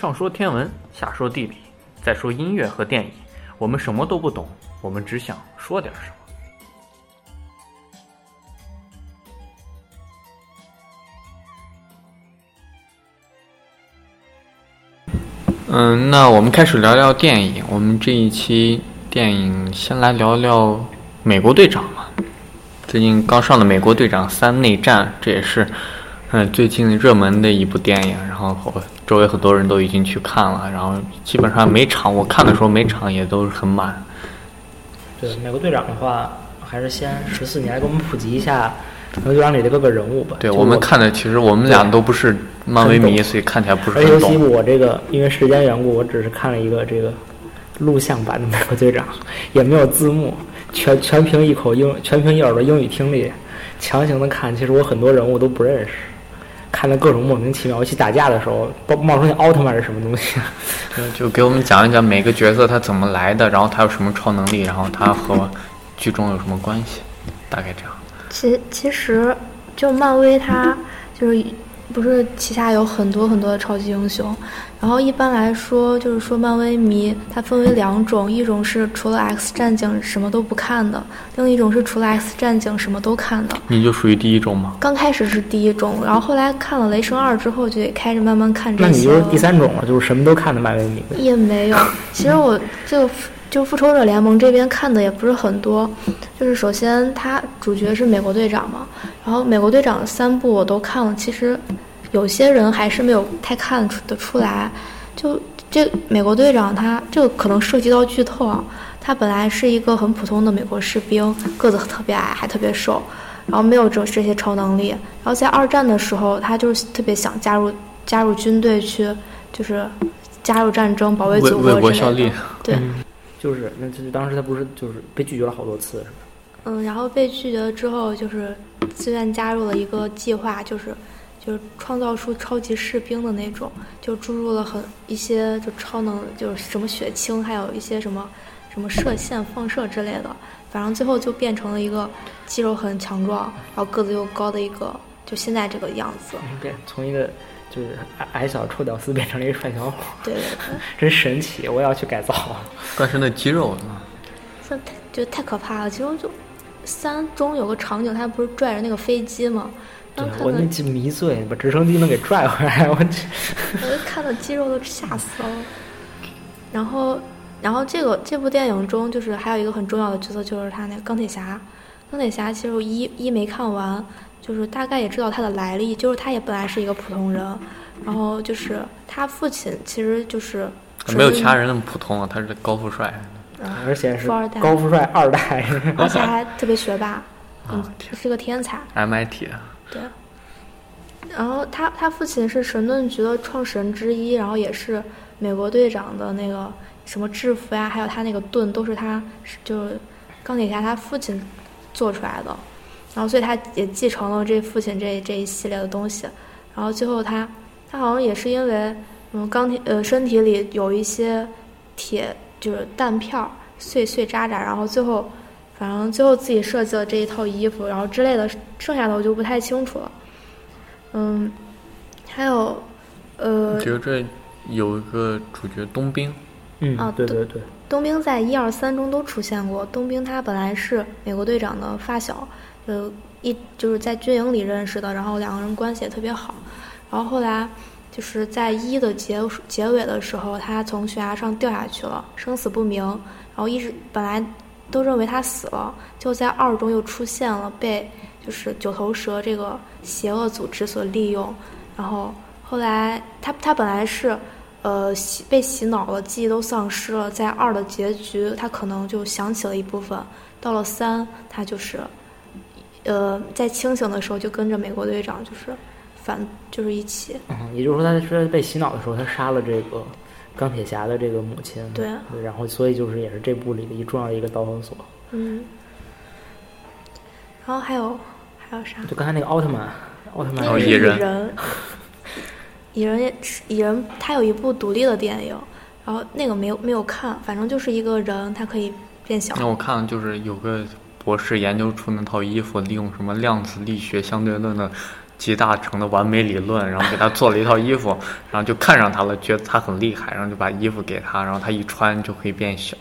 上说天文，下说地理，再说音乐和电影，我们什么都不懂，我们只想说点什么。嗯，那我们开始聊聊电影。我们这一期电影先来聊聊美国队长嘛。最近刚上的《美国队长三：内战》，这也是嗯最近热门的一部电影。然后周围很多人都已经去看了，然后基本上每场我看的时候，每场也都是很满。对《美国队长》的话，还是先十四，你来给我们普及一下《美国队长》里的各个人物吧。对就我们看的，其实我们俩都不是漫威迷，所以看起来不是而且尤其。我这个因为时间缘故，我只是看了一个这个录像版的《美国队长》，也没有字幕，全全凭一口英，全凭一耳朵英语听力，强行的看。其实我很多人物都不认识，看到各种莫名其妙。尤其打架的时候，冒冒出那奥特曼是什么东西？就给我们讲一讲每个角色他怎么来的，然后他有什么超能力，然后他和剧中有什么关系，大概这样。其其实就漫威他就是不是旗下有很多很多的超级英雄，然后一般来说就是说漫威迷它分为两种，一种是除了 X 战警什么都不看的，另一种是除了 X 战警什么都看的。你就属于第一种吗？刚开始是第一种，然后后来看了雷神二之后，就得开始慢慢看这些。那你就是第三种了，就是什么都看的漫威迷。也没有，其实我就就复仇者联盟这边看的也不是很多，就是首先他主角是美国队长嘛，然后美国队长三部我都看了，其实有些人还是没有太看出得出来，就这美国队长他这个可能涉及到剧透啊，他本来是一个很普通的美国士兵，个子特别矮，还特别瘦。然后没有这这些超能力，然后在二战的时候，他就是特别想加入加入军队去，就是加入战争，保卫祖国之类的效力。对，就是，那就是当时他不是就是被拒绝了好多次，是吧？嗯，然后被拒绝了之后，就是自愿加入了一个计划，就是就是创造出超级士兵的那种，就注入了很一些就超能，就是什么血清，还有一些什么什么射线放射之类的，反正最后就变成了一个肌肉很强壮，然后个子又高的一个，就现在这个样子。变从一个就是矮矮小臭屌丝变成了一个帅小伙，对对对，真神奇！我也要去改造。但是那肌肉呢？这太就太可怕了。其中就三中有个场景，他不是拽着那个飞机吗？对然后我那记迷醉，把直升机能给拽回来，我去。我就看到肌肉都吓死了。然后，然后这个这部电影中，就是还有一个很重要的角色，就是他那个钢铁侠。钢铁侠其实我一一没看完，就是大概也知道他的来历，就是他也本来是一个普通人，然后就是他父亲其实就是没有其他人那么普通啊，他是高富帅。而且是富二代高富帅二代，而且还特别学霸，是个天才。MIT 的，对。然后他他父亲是神盾局的创始人之一，然后也是美国队长的那个什么制服呀，还有他那个盾都是他就是钢铁侠他父亲做出来的，然后所以他也继承了这父亲这这一系列的东西，然后最后他他好像也是因为嗯钢铁呃身体里有一些铁就是弹片儿碎碎渣渣，然后最后反正最后自己设计了这一套衣服，然后之类的，剩下的我就不太清楚了。嗯，还有，呃，觉得这有一个主角冬兵，嗯啊，对对对对，冬兵在一二三中都出现过。冬兵他本来是美国队长的发小，呃，一就是在军营里认识的，然后两个人关系也特别好。然后后来就是在一的结结尾的时候，他从悬崖上掉下去了，生死不明。然后一直本来都认为他死了，就在二中又出现了，被就是九头蛇这个邪恶组织所利用。然后后来他他本来是。呃，洗被洗脑了，记忆都丧失了。在二的结局，他可能就想起了一部分。到了三，他就是，呃，在清醒的时候就跟着美国队长，就是反，就是一起。嗯，也就是说他是被洗脑的时候，他杀了这个钢铁侠的这个母亲，对然后所以就是也是这部里的一重要的一个导火索。嗯。然后还有还有啥？就刚才那个奥特曼，奥特曼那个是蚁哦蚁人人，蚁人也是蚁人，他有一部独立的电影，然后那个没有没有看，反正就是一个人，他可以变小。那我看就是有个博士研究出那套衣服，利用什么量子力学相对论的集大成的完美理论，然后给他做了一套衣服，然后就看上他了，觉得他很厉害，然后就把衣服给他，然后他一穿就可以变小。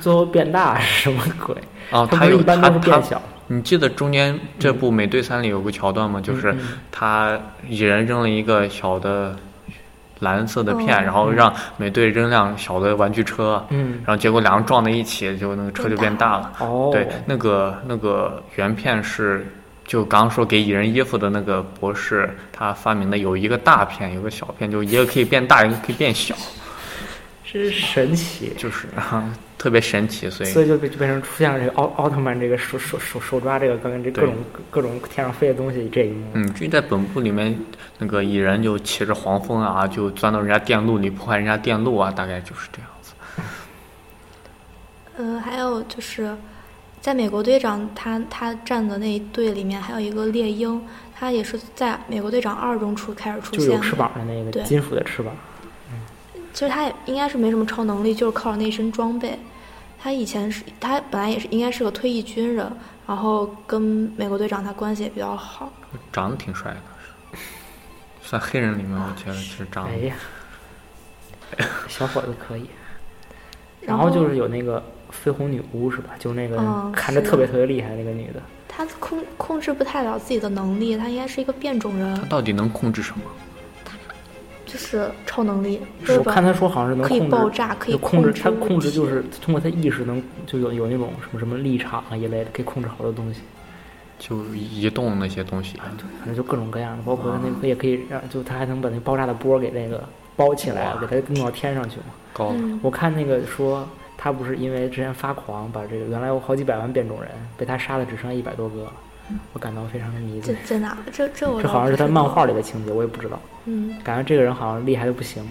最后变大是什么鬼？啊，他他有不是一般都是他他变小。你记得中间这部《美队三》里有个桥段吗？就是嗯他蚁人扔了一个小的蓝色的片，哦然后让美队扔辆小的玩具车，嗯，然后结果两个撞在一起，就那个车就变大了。哦，对，那个那个原片是就刚刚说给蚁人衣服的那个博士他发明的，有一个大片，有个小片，就一个可以变大，一个可以变小，真神奇。就是啊特别神奇，所以所以就变就变成出现了这个奥奥特曼这个手手手手抓这个刚刚这各种各种天上飞的东西这一幕。嗯，至于在本部里面，那个蚁人就骑着黄蜂啊，就钻到人家电路里破坏人家电路啊，大概就是这样子。呃，还有就是，在美国队长他他站的那一队里面，还有一个猎鹰，他也是在美国队长二中出开始出现的。就有翅膀的那个对金属的翅膀，其实他也应该是没什么超能力，就是靠着那身装备。他以前是他本来也是应该是个退役军人，然后跟美国队长他关系也比较好。长得挺帅的，算黑人里面，我觉得其实长得哎呀，小伙子可以。然 然后就是有那个绯红女巫是吧？就是那个嗯看着特别特别厉害那个女的，他控控制不太了自己的能力，他应该是一个变种人他，到底能控制什么？就是超能力，是我？看他说好像是能可以控制爆炸，可以控制，制他控制就是通过他意识能就有有那种什么什么立场啊一类的，可以控制好多东西，就移动那些东西。反正就各种各样的，包括他那个也可以让，就他还能把那爆炸的波给那个包起来，给它弄到天上去嘛。高嗯，我看那个说他不是因为之前发狂，把这个原来有好几百万变种人被他杀的只剩下一百多个了，我感到非常的迷这醉。在哪？这这我这好像是他倒不知道漫画里的情节，我也不知道。嗯，感觉这个人好像厉害的不行。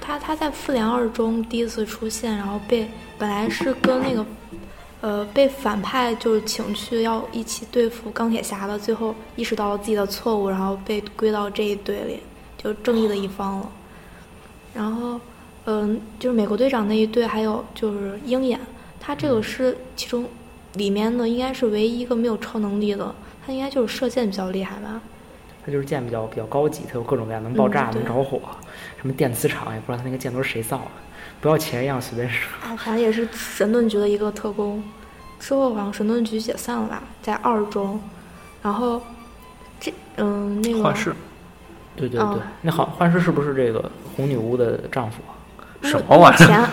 他他在复联二中第一次出现，然后被本来是跟那个呃被反派就是请去要一起对付钢铁侠的，最后意识到了自己的错误，然后被归到这一队里，就正义的一方了。然后嗯、就是美国队长那一队，还有就是鹰眼，他这个是其中里面的应该是唯一一个没有超能力的，他应该就是射箭比较厉害吧。他就是箭比较比较高级，他有各种各样能爆炸、嗯能着火，什么电磁场也不知道他那个箭都是谁造的，不要钱一样随便使。啊，反正也是神盾局的一个特工。之后好像神盾局解散了吧，在二中。然后这嗯那个幻视对对对，哦那好幻视是不是这个红女巫的丈夫啊？什么玩意儿？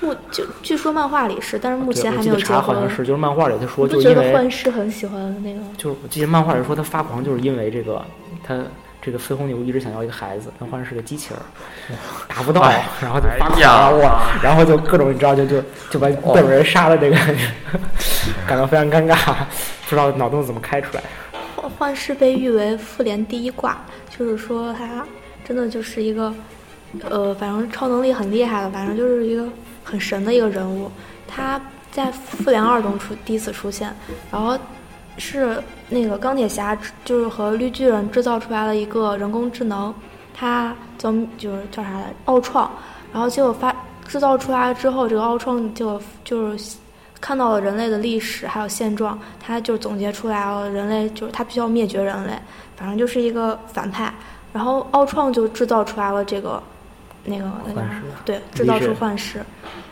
目就据说漫画里是，但是目前还没有结婚。好像是，就是漫画里他说，你不觉得就因为幻视很喜欢那个？就是我记得漫画里说他发狂，就是因为这个他这个绯红女巫一直想要一个孩子，但幻视是个机器人儿，达不到，然后就发狂然后就各种你知道就就就把各种人杀了这个，感到非常尴尬，不知道脑洞怎么开出来。幻幻视被誉为复联第一挂，就是说他真的就是一个，呃，反正超能力很厉害的，反正就是一个很神的一个人物。他在复联二中出第一次出现，然后是那个钢铁侠就是和绿巨人制造出来了一个人工智能，他叫就是叫啥来奥创，然后结果发制造出来之后，这个奥创就就是看到了人类的历史还有现状，他就总结出来了人类就是他必须要灭绝人类，反正就是一个反派。然后奥创就制造出来了这个那个对，制造出幻视，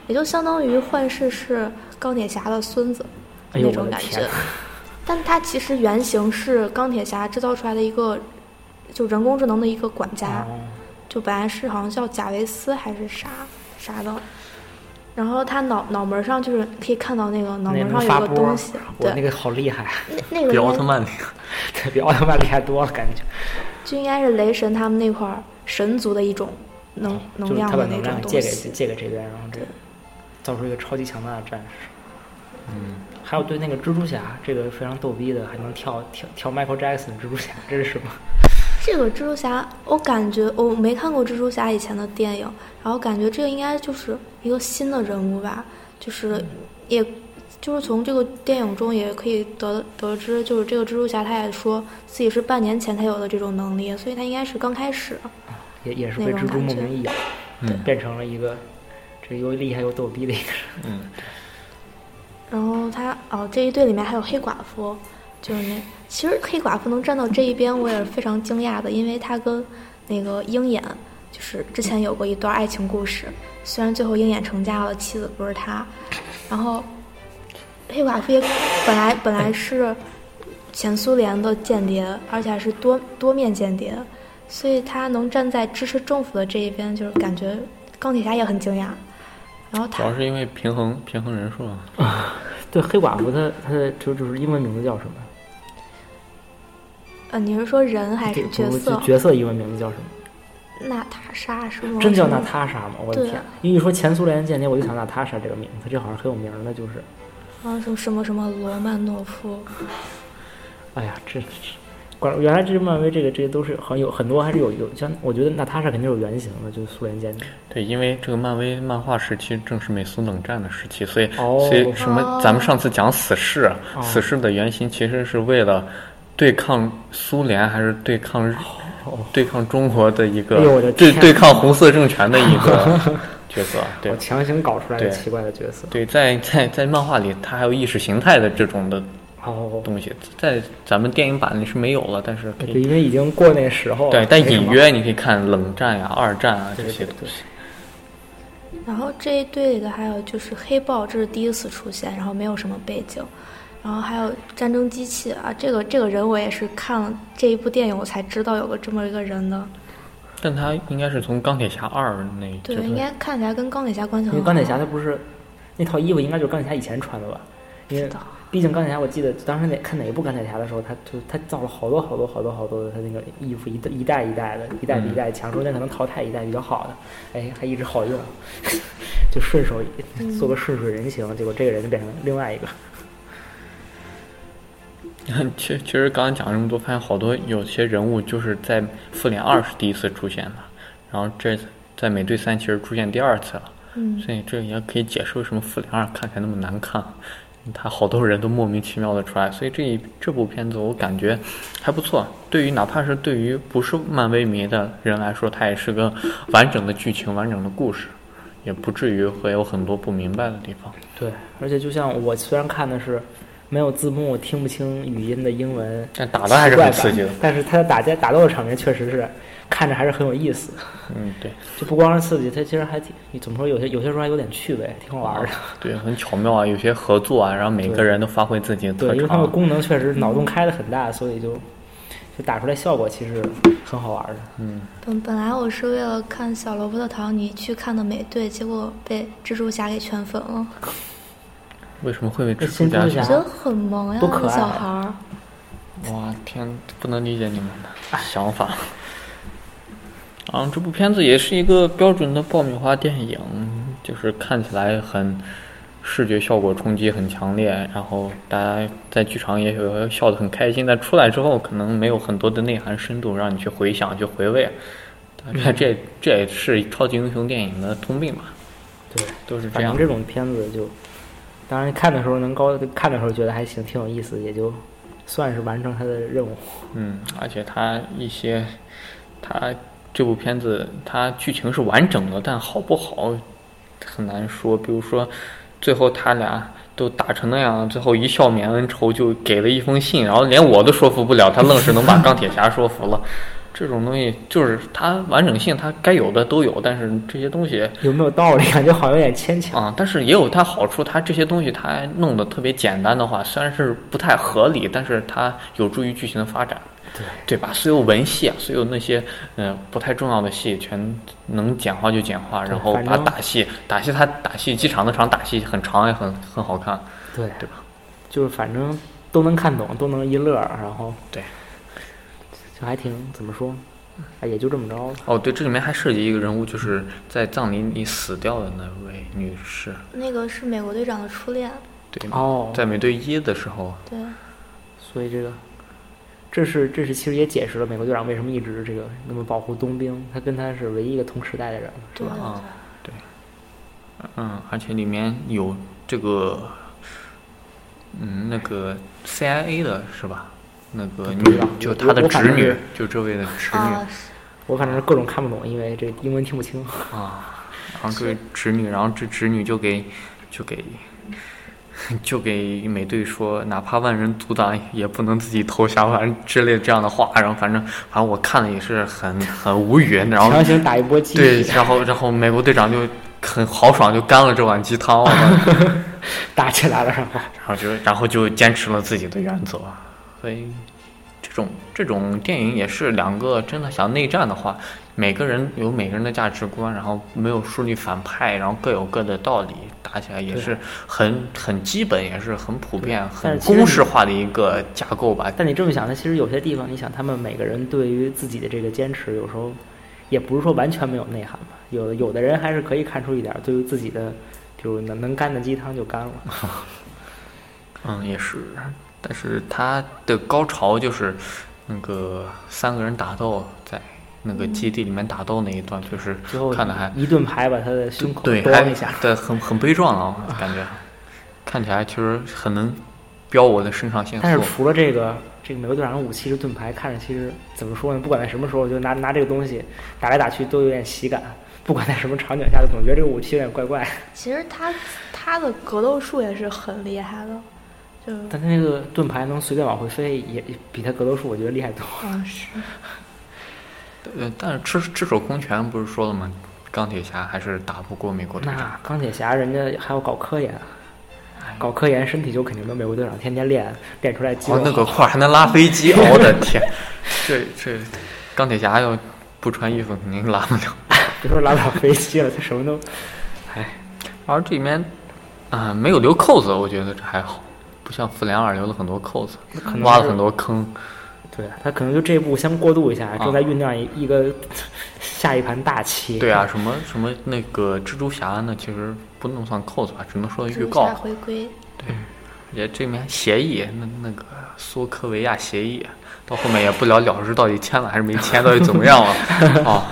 也就相当于幻视是钢铁侠的孙子哎那种感觉。但他其实原型是钢铁侠制造出来的一个就人工智能的一个管家。哦，就本来是好像叫贾维斯还是啥啥的，然后他脑脑门上就是可以看到那个脑那门上有个东西，对，那个好厉害，那那个 比奥特曼厉害。对比奥特曼厉害多了，感觉。就应该是雷神他们那块儿神族的一种能能就是量的那他把能量种借给东西。借给这边，然后这造出一个超级强大的战士。嗯，还有对那个蜘蛛侠，这个非常逗逼的，还能跳跳跳 Michael Jackson 蜘蛛侠，这是什么？这个蜘蛛侠，我感觉我没看过蜘蛛侠以前的电影，然后感觉这个应该就是一个新的人物吧，就是也。就是从这个电影中也可以得得知，就是这个蜘蛛侠他也说自己是半年前才有的这种能力，所以他应该是刚开始。也也是那被蜘蛛种感觉莫名一咬，嗯变成了一个这又厉害又逗逼的一个人。嗯，然后他哦，这一队里面还有黑寡妇，就是那其实黑寡妇能站到这一边，我也是非常惊讶的，因为她跟那个鹰眼就是之前有过一段爱情故事，虽然最后鹰眼成家了，妻子不是他，然后黑寡妇也本来本来是前苏联的间谍，而且还是多多面间谍，所以他能站在支持政府的这一边，就是感觉钢铁侠也很惊讶。然后他主要是因为平衡平衡人数啊。对，黑寡妇她她的就就是英文名字叫什么？呃，你是说人还是角色？角色英文名字叫什么？娜塔莎是吗？真叫娜塔莎吗？我的天！因为一说前苏联间谍，我就想娜塔莎这个名字，这好像很有名的，就是。啊，什么什么什么罗曼诺夫，哎呀，这这关原来这漫威这个这些都是好像有很多还是有有像我觉得娜塔莎肯定有原型的，就是苏联间谍。对，因为这个漫威漫画时期正是美苏冷战的时期，所以、哦。所以什么哦咱们上次讲死侍，哦死侍的原型其实是为了对抗苏联还是对抗对抗中国的一个、对对抗红色政权的一个角色，对。我强行搞出来的对。奇怪的角色。对，在在在漫画里，它还有意识形态的这种的哦，东西，在咱们电影版里是没有了，但是可对，以因为已经过那时候了。对，但隐约你可以看冷战呀、二战啊这对对对些东西。然后这一队里的还有就是黑豹，这是第一次出现，然后没有什么背景，然后还有战争机器啊，这个这个人我也是看了这一部电影我才知道有个这么一个人的，但他应该是从钢铁侠二那对，这个应该看起来跟钢铁侠关系很好。因为钢铁侠他不是那套衣服应该就是钢铁侠以前穿的吧？因为知道毕竟钢铁侠，我记得当时哪看哪一部钢铁侠的时候，他就他造了好多好多好多好多的他那个衣服一代一代一代的，一代比一代强，中间可能淘汰一代比较好的，哎，还一直好用，就顺手做个顺水人情，结果这个人就变成另外一个。其实其实刚刚讲了这么多，发现好多有些人物就是在复联二是第一次出现的，然后这在美队三其实出现第二次了，嗯，所以这也可以解释为什么复联二看起来那么难看，他好多人都莫名其妙的出来，所以这一这部片子我感觉还不错，对于哪怕是对于不是漫威迷的人来说，它也是个完整的剧情、完整的故事，也不至于会有很多不明白的地方。对，而且就像我虽然看的是没有字幕、听不清语音的英文，但打的还是很刺激的。但是他的打架打斗的场面确实是看着还是很有意思。嗯，对。就不光是刺激，它其实还挺怎么说？有些有些时候还有点趣味，挺好玩的。对，很巧妙啊，有些合作啊，然后每个人都发挥自己的特对，因为它的。功能确实脑洞开的很大，所以就就打出来效果其实很好玩的。嗯，本本来我是为了看小罗伯特·唐尼去看的美队，结果被蜘蛛侠给圈粉了，为什么会被蜘蛛侠蛛侠选？觉得很萌呀，那个多可爱啊小孩儿。哇天，不能理解你们的想法。啊，这部片子也是一个标准的爆米花电影，就是看起来很视觉效果冲击很强烈，然后大家在剧场也有笑得很开心，但出来之后可能没有很多的内涵深度让你去回想去回味。大概这这也是超级英雄电影的通病吧，对，都是这样反正。这种片子就，当然看的时候能高看的时候觉得还行，挺有意思，也就算是完成他的任务。嗯，而且他一些，它这部片子它剧情是完整的，但好不好很难说。比如说，最后他俩都打成那样，最后一笑泯恩仇，就给了一封信，然后连我都说服不了，他愣是能把钢铁侠说服了。这种东西就是它完整性，它该有的都有，但是这些东西有没有道理？感觉好像有点牵强。啊，但是也有它好处，它这些东西它弄得特别简单的话，虽然是不太合理，但是它有助于剧情的发展，对对吧？所有文戏啊，所有那些嗯、呃不太重要的戏，全能简化就简化，然后把打戏打戏他打戏机场那场打戏很长也很很好看，对对吧？就是反正都能看懂，都能一乐儿，然后对，就还挺怎么说，哎，也就这么着了。哦，对，这里面还涉及一个人物，就是在葬礼里死掉的那位女士，那个是美国队长的初恋，对，哦，在美队一的时候，对，所以这个，这是这是其实也解释了美国队长为什么一直这个那么保护冬兵，他跟他是唯一一个同时代的人，是对吧？啊嗯，而且里面有这个，嗯，那个 CIA 的是吧？那个就他的侄女，就这位的侄女啊，我反正是各种看不懂，因为这英文听不清。啊，然后这位侄女，然后这侄女就给就给 就给美队说，哪怕万人阻挡，也不能自己投降，反正之类这样的话。然后反正反正我看了也是很 很无语。然后强行打一波鸡对，然后然后美国队长就很豪爽，就干了这碗鸡汤。打起来了，然后然后就然后就坚持了自己的原则，所以。这种这种电影也是两个真的想内战的话，每个人有每个人的价值观，然后没有树立反派，然后各有各的道理，打起来也是很很基本，也是很普遍、很公式化的一个架构吧。但你这么想，那其实有些地方，你想他们每个人对于自己的这个坚持，有时候也不是说完全没有内涵吧。有有的人还是可以看出一点，对于自己的，比如能能干的鸡汤就干了。嗯，也是。但是它的高潮就是那个三个人打斗，在那个基地里面打斗那一段，就是看的还一顿牌把他的胸口对一下，对，很很悲壮啊，感觉看起来其实很能飙我的肾上腺素。但是除了这个这个美国队长的武器是盾牌，看着其实怎么说呢？不管在什么时候，就拿拿这个东西打来打去都有点喜感。不管在什么场景下，总觉得这个武器有点怪怪。其实他他的格斗术也是很厉害的。但他那个盾牌能随便往回飞，也比他格斗术我觉得厉害多。啊是。呃，但是赤赤手空拳不是说了吗？钢铁侠还是打不过美国队长。那钢铁侠人家还要搞科研，搞科研身体就肯定没美国队长天天练练出来肌肉。哦，那个块还能拉飞机，我的天！这这钢铁侠要不穿衣服肯定拉不了。别说拉不了飞机了，他什么都……哎，而这里面啊没有留扣子，我觉得这还好。不像复联二留了很多扣子，挖了很多坑。对他可能就这一步先过渡一下，正在酝酿一一个 下一盘大棋。对啊，什么什么那个蜘蛛侠呢？其实不能算扣子吧，只能说预告。回归。对，也这面协议，那那个苏科维亚协议，到后面也不了了之，到底签了还是没签，到底怎么样了？啊。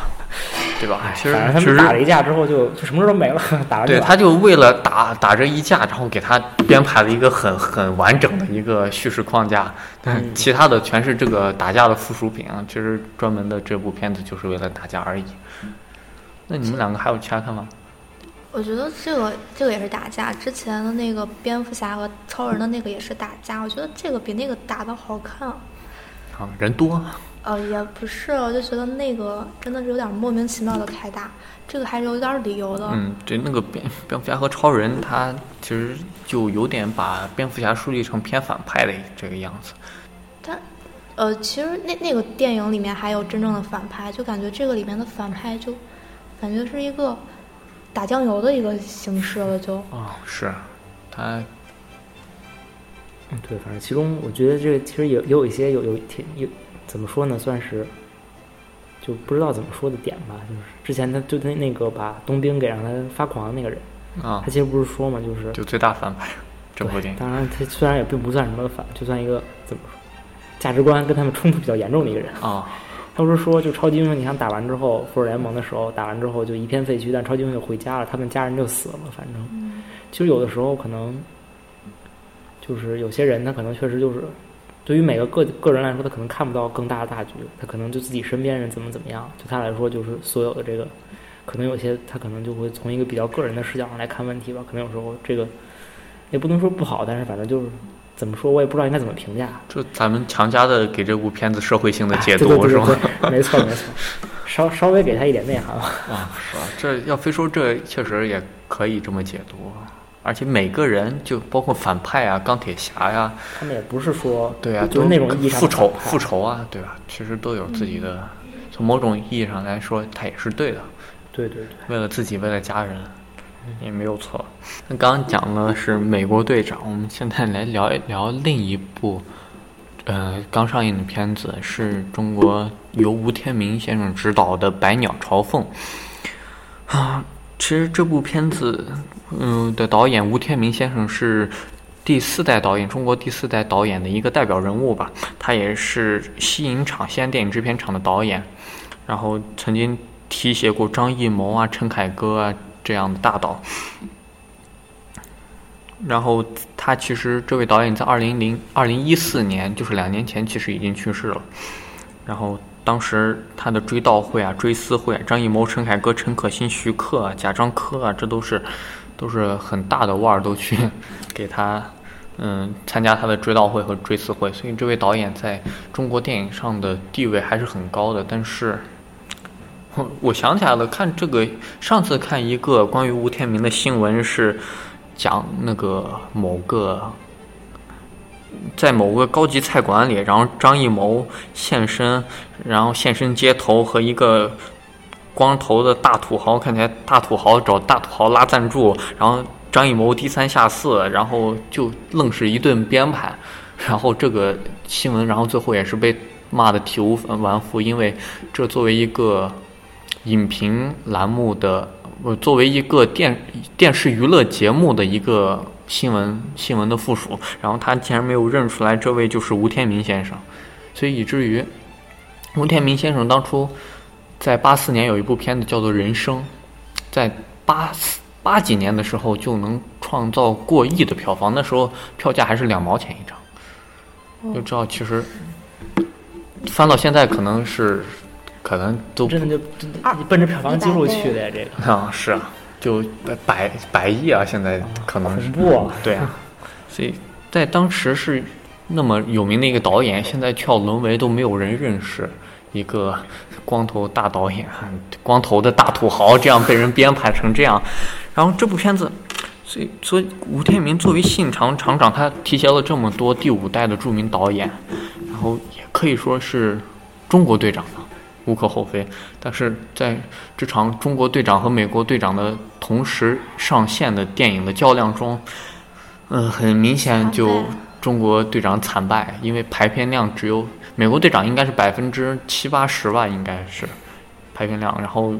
对吧？其实他们打了一架之后，就就什么事都没了。打了对，他就为了打打这一架，然后给他编排了一个很很完整的一个叙事框架。但其他的全是这个打架的附属品啊。其实专门的这部片子就是为了打架而已。那你们两个还有其他看法？我觉得这个这个也是打架。之前的那个蝙蝠侠和超人的那个也是打架。我觉得这个比那个打的好看。啊，人多。呃，也不是，我就觉得那个真的是有点莫名其妙的开大，这个还是有点理由的。嗯，对，那个蝙蝙蝠侠和超人，他其实就有点把蝙蝠侠树立成偏反派的这个样子。但，呃，其实那那个电影里面还有真正的反派，就感觉这个里面的反派就感觉是一个打酱油的一个形式了，就。啊，是，他。嗯，对，反正其中我觉得这个其实也也有一些有有挺有。怎么说呢？算是就不知道怎么说的点吧。就是之前他就那那个把冬兵给让他发狂的那个人啊，他其实不是说嘛，就是就最大反派。这部电影当然他虽然也并不算什么反，就算一个怎么说价值观跟他们冲突比较严重的一个人啊。他不是说就超级英雄，你看打完之后复仇联盟的时候打完之后就一片废墟，但超级英雄就回家了，他们家人就死了。反正其实有的时候可能就是有些人他可能确实就是。对于每个个个人来说，他可能看不到更大的大局，他可能就自己身边人怎么怎么样，对他来说就是所有的这个，可能有些他可能就会从一个比较个人的视角上来看问题吧。可能有时候这个也不能说不好，但是反正就是怎么说，我也不知道应该怎么评价。就咱们强加的给这部片子社会性的解读是吗？没错没错，稍稍微给他一点内涵吧。啊，是吧？这要非说这确实也可以这么解读。而且每个人就包括反派啊，钢铁侠呀，他们也不是说对啊，就是那种意义上复仇复仇啊，对吧？其实都有自己的，从某种意义上来说，他也是对的。对对对，为了自己，为了家人，也没有错。那刚刚讲的是美国队长，我们现在来聊一聊另一部，呃，刚上映的片子，是中国由吴天明先生执导的《百鸟朝凤》啊。其实这部片子，嗯，的导演吴天明先生是第四代导演，中国第四代导演的一个代表人物吧。他也是西影厂西安电影制片厂的导演，然后曾经提携过张艺谋啊、陈凯歌啊这样的大导。然后他其实这位导演在二零零二零一四年，就是两年前，其实已经去世了。然后。当时他的追悼会啊、追思会，张艺谋、陈凯歌、陈可辛、徐克、贾樟柯啊，这都是都是很大的腕儿都去 给他，嗯，参加他的追悼会和追思会，所以这位导演在中国电影上的地位还是很高的。但是，我想起来了，看这个上次看一个关于吴天明的新闻是讲那个某个。在某个高级菜馆里，然后张艺谋现身，然后现身街头和一个光头的大土豪，看起来大土豪找大土豪拉赞助，然后张艺谋低三下四，然后就愣是一顿编排，然后这个新闻，然后最后也是被骂的体无完肤，因为这作为一个影评栏目的，呃，作为一个电电视娱乐节目的一个。新闻新闻的附属，然后他竟然没有认出来这位就是吴天明先生，所以以至于吴天明先生当初在八四年有一部片子叫做《人生》，在八四八几年的时候就能创造过亿的票房，那时候票价还是两毛钱一张，就知道其实翻到现在可能是可能都真的就奔着票房记录去的呀，这个啊是啊。就百百百亿啊！现在可能是对啊，所以在当时是那么有名的一个导演，现在却要沦为都没有人认识一个光头大导演，光头的大土豪，这样被人编排成这样。然后这部片子，所以所以吴天明作为信长厂长，他提携了这么多第五代的著名导演，然后也可以说是中国队长了。无可厚非，但是在这场中国队长和美国队长的同时上线的电影的较量中，嗯，很明显就中国队长惨败，因为排片量只有美国队长应该是百分之七八十吧，应该是排片量，然后《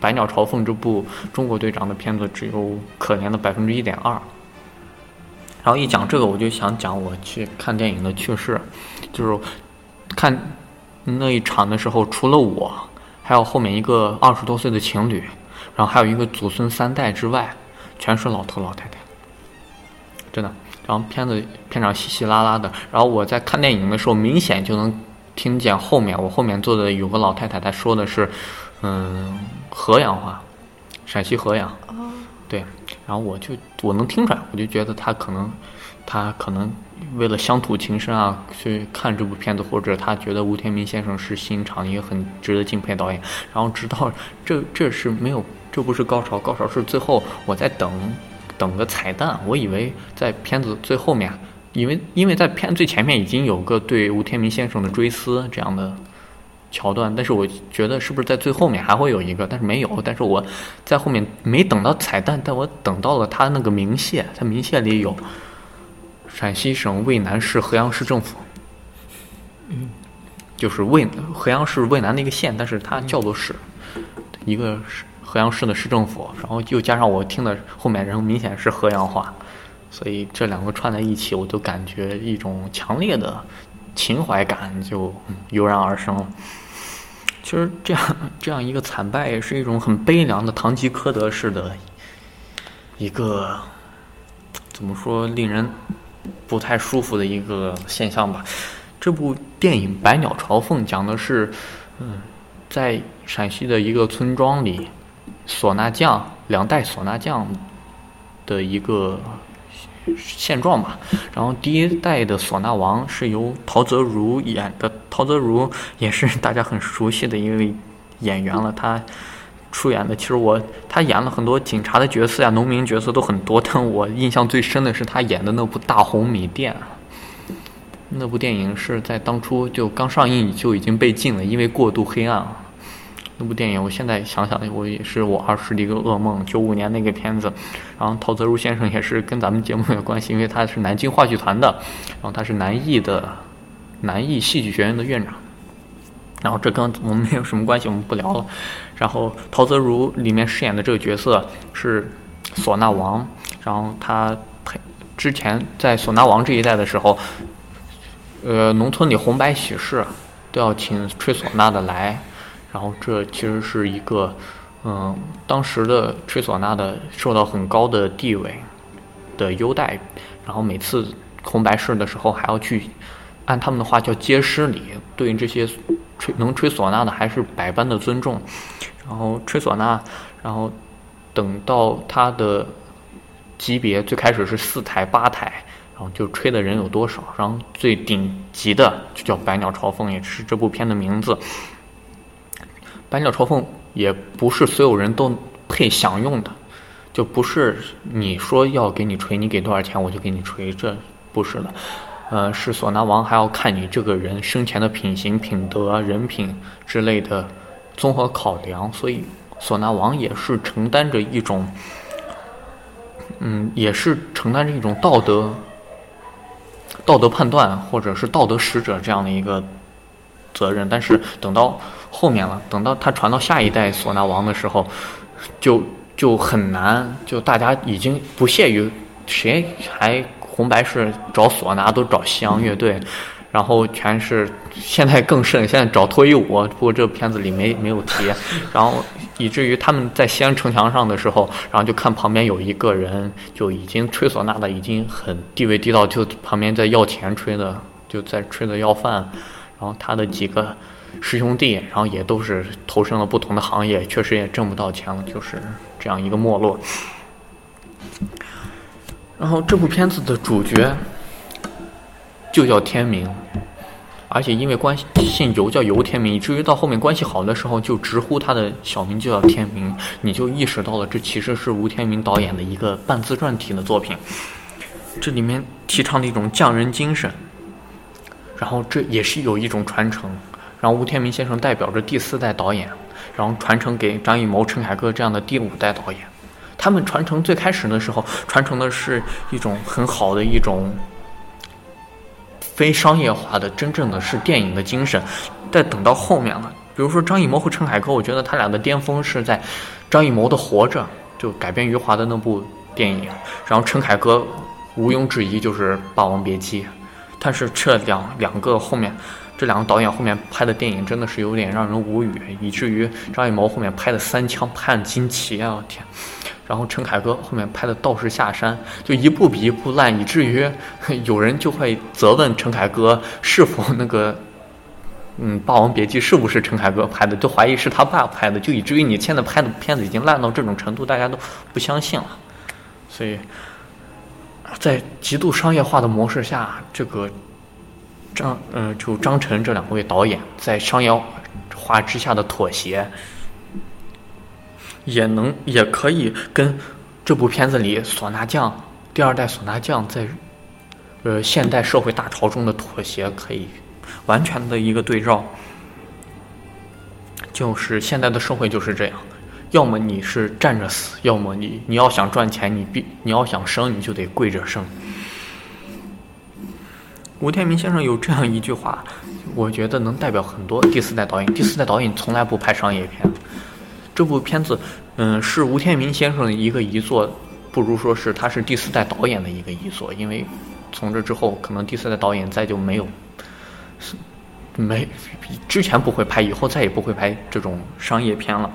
百鸟朝凤》这部中国队长的片子只有可怜的百分之一点二。然后一讲这个，我就想讲我去看电影的趣事，就是看。那一场的时候，除了我，还有后面一个二十多岁的情侣，然后还有一个祖孙三代之外，全是老头老太太，真的。然后片子片场稀稀拉拉的，然后我在看电影的时候，明显就能听见后面我后面坐的有个老太太，她说的是，嗯，河阳话，陕西河阳。哦。对，然后我就我能听出来，我就觉得她可能，她可能。为了乡土情深啊，去看这部片子，或者她觉得吴天明先生是新场一个很值得敬佩导演。然后直到这这是没有，这不是高潮，高潮是最后我在等等个彩蛋。我以为在片子最后面，因为因为在片最前面已经有个对吴天明先生的追思这样的桥段，但是我觉得是不是在最后面还会有一个，但是没有。但是我在后面没等到彩蛋，但我等到了他那个明谢，他明谢里有。陕西省渭南市合阳市政府，嗯，就是渭合阳市渭南的一个县，但是它叫做市，一个合阳市的市政府，然后又加上我听的后面人明显是河阳话，所以这两个串在一起，我就感觉一种强烈的情怀感就油然而生。其实这样这样一个惨败，也是一种很悲凉的堂吉诃德式的一个怎么说令人。不太舒服的一个现象吧。这部电影《百鸟朝凤》讲的是，嗯，在陕西的一个村庄里，唢呐匠两代唢呐匠的一个现状吧。然后第一代的唢呐王是由陶泽如演的，陶泽如也是大家很熟悉的一位演员了。他。出演的其实我他演了很多警察的角色呀，农民角色都很多，但我印象最深的是他演的那部《大红米店》。那部电影是在当初就刚上映就已经被禁了，因为过度黑暗了。那部电影我现在想想，我也是我儿时的一个噩梦。九五年那个片子，然后陶泽如先生也是跟咱们节目有关系，因为他是南京话剧团的，然后他是南艺的南艺戏剧学院的院长。然后这跟我们没有什么关系，我们不聊了。然后陶泽如里面饰演的这个角色是唢呐王，然后他配之前在唢呐王这一代的时候，呃，农村里红白喜事都要请吹唢呐的来，然后这其实是一个嗯，当时的吹唢呐的受到很高的地位的优待，然后每次红白事的时候还要去按他们的话叫接师礼，对这些。吹能吹唢呐的还是百般的尊重，然后吹唢呐，然后等到他的级别，最开始是四台、八台，然后就吹的人有多少，然后最顶级的就叫《百鸟朝凤》，也是这部片的名字。《百鸟朝凤》也不是所有人都配享用的，就不是你说要给你吹，你给多少钱我就给你吹，这不是的。呃，是唢呐王还要看你这个人生前的品行、品德、人品之类的综合考量，所以唢呐王也是承担着一种，嗯，也是承担着一种道德、道德判断或者是道德使者这样的一个责任。但是等到后面了，等到他传到下一代唢呐王的时候，就就很难，就大家已经不屑于谁还。红白是找唢呐，都找西洋乐队，然后全是现在更甚，现在找脱衣舞。不过这片子里没没有提，然后以至于他们在西安城墙上的时候，然后就看旁边有一个人就已经吹唢呐的，已经很地位低到就旁边在要钱吹的，就在吹的要饭。然后他的几个师兄弟，然后也都是投身了不同的行业，确实也挣不到钱了，就是这样一个没落。然后这部片子的主角就叫天明，而且因为关系姓尤叫尤天明，以至于到后面关系好的时候就直呼他的小名就叫天明，你就意识到了这其实是吴天明导演的一个半自传体的作品。这里面提倡的一种匠人精神，然后这也是有一种传承。然后吴天明先生代表着第四代导演，然后传承给张艺谋、陈凯歌这样的第五代导演。他们传承最开始的时候，传承的是一种很好的一种非商业化的，真正的是电影的精神。再等到后面了，比如说张艺谋和陈凯歌，我觉得他俩的巅峰是在张艺谋的《活着》，就改编余华的那部电影，然后陈凯歌毋庸置疑就是《霸王别姬》。但是这两两个后面，这两个导演后面拍的电影真的是有点让人无语，以至于张艺谋后面拍的《三枪判惊奇》啊，天！然后陈凯歌后面拍的《道士下山》就一部比一部烂，以至于有人就会责问陈凯歌是否那个，嗯，《霸王别姬》是不是陈凯歌拍的，就怀疑是他爸拍的，就以至于你现在拍的片子已经烂到这种程度，大家都不相信了。所以，在极度商业化的模式下，这个张嗯，就张晨这两位导演在商业化之下的妥协。也能也可以跟这部片子里唢呐匠第二代唢呐匠在呃现代社会大潮中的妥协可以完全的一个对照，就是现在的社会就是这样，要么你是站着死，要么你你要想赚钱，你必你要想生，你就得跪着生。吴天明先生有这样一句话，我觉得能代表很多第四代导演。第四代导演从来不拍商业片。这部片子，嗯，是吴天明先生的一个遗作，不如说是他是第四代导演的一个遗作，因为从这之后，可能第四代导演再就没有，没之前不会拍，以后再也不会拍这种商业片了。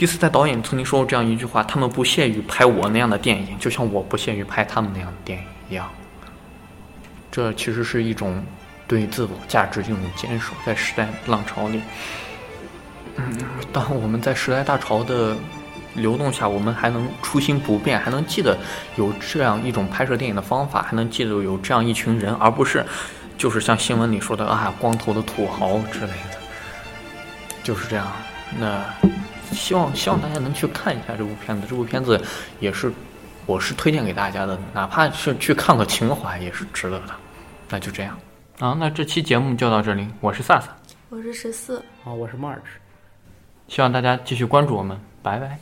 第四代导演曾经说过这样一句话：他们不屑于拍我那样的电影，就像我不屑于拍他们那样的电影一样。这其实是一种对自我价值这种坚守，在时代浪潮里。嗯，当我们在时代大潮的流动下，我们还能初心不变，还能记得有这样一种拍摄电影的方法，还能记得有这样一群人，而不是就是像新闻里说的啊，光头的土豪之类的，就是这样。那希望希望大家能去看一下这部片子，这部片子也是我是推荐给大家的，哪怕是去看个情怀也是值得的。那就这样啊，那这期节目就到这里，我是萨萨，我是十四，啊，我是 March。希望大家继续关注我们，拜拜，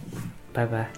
拜拜。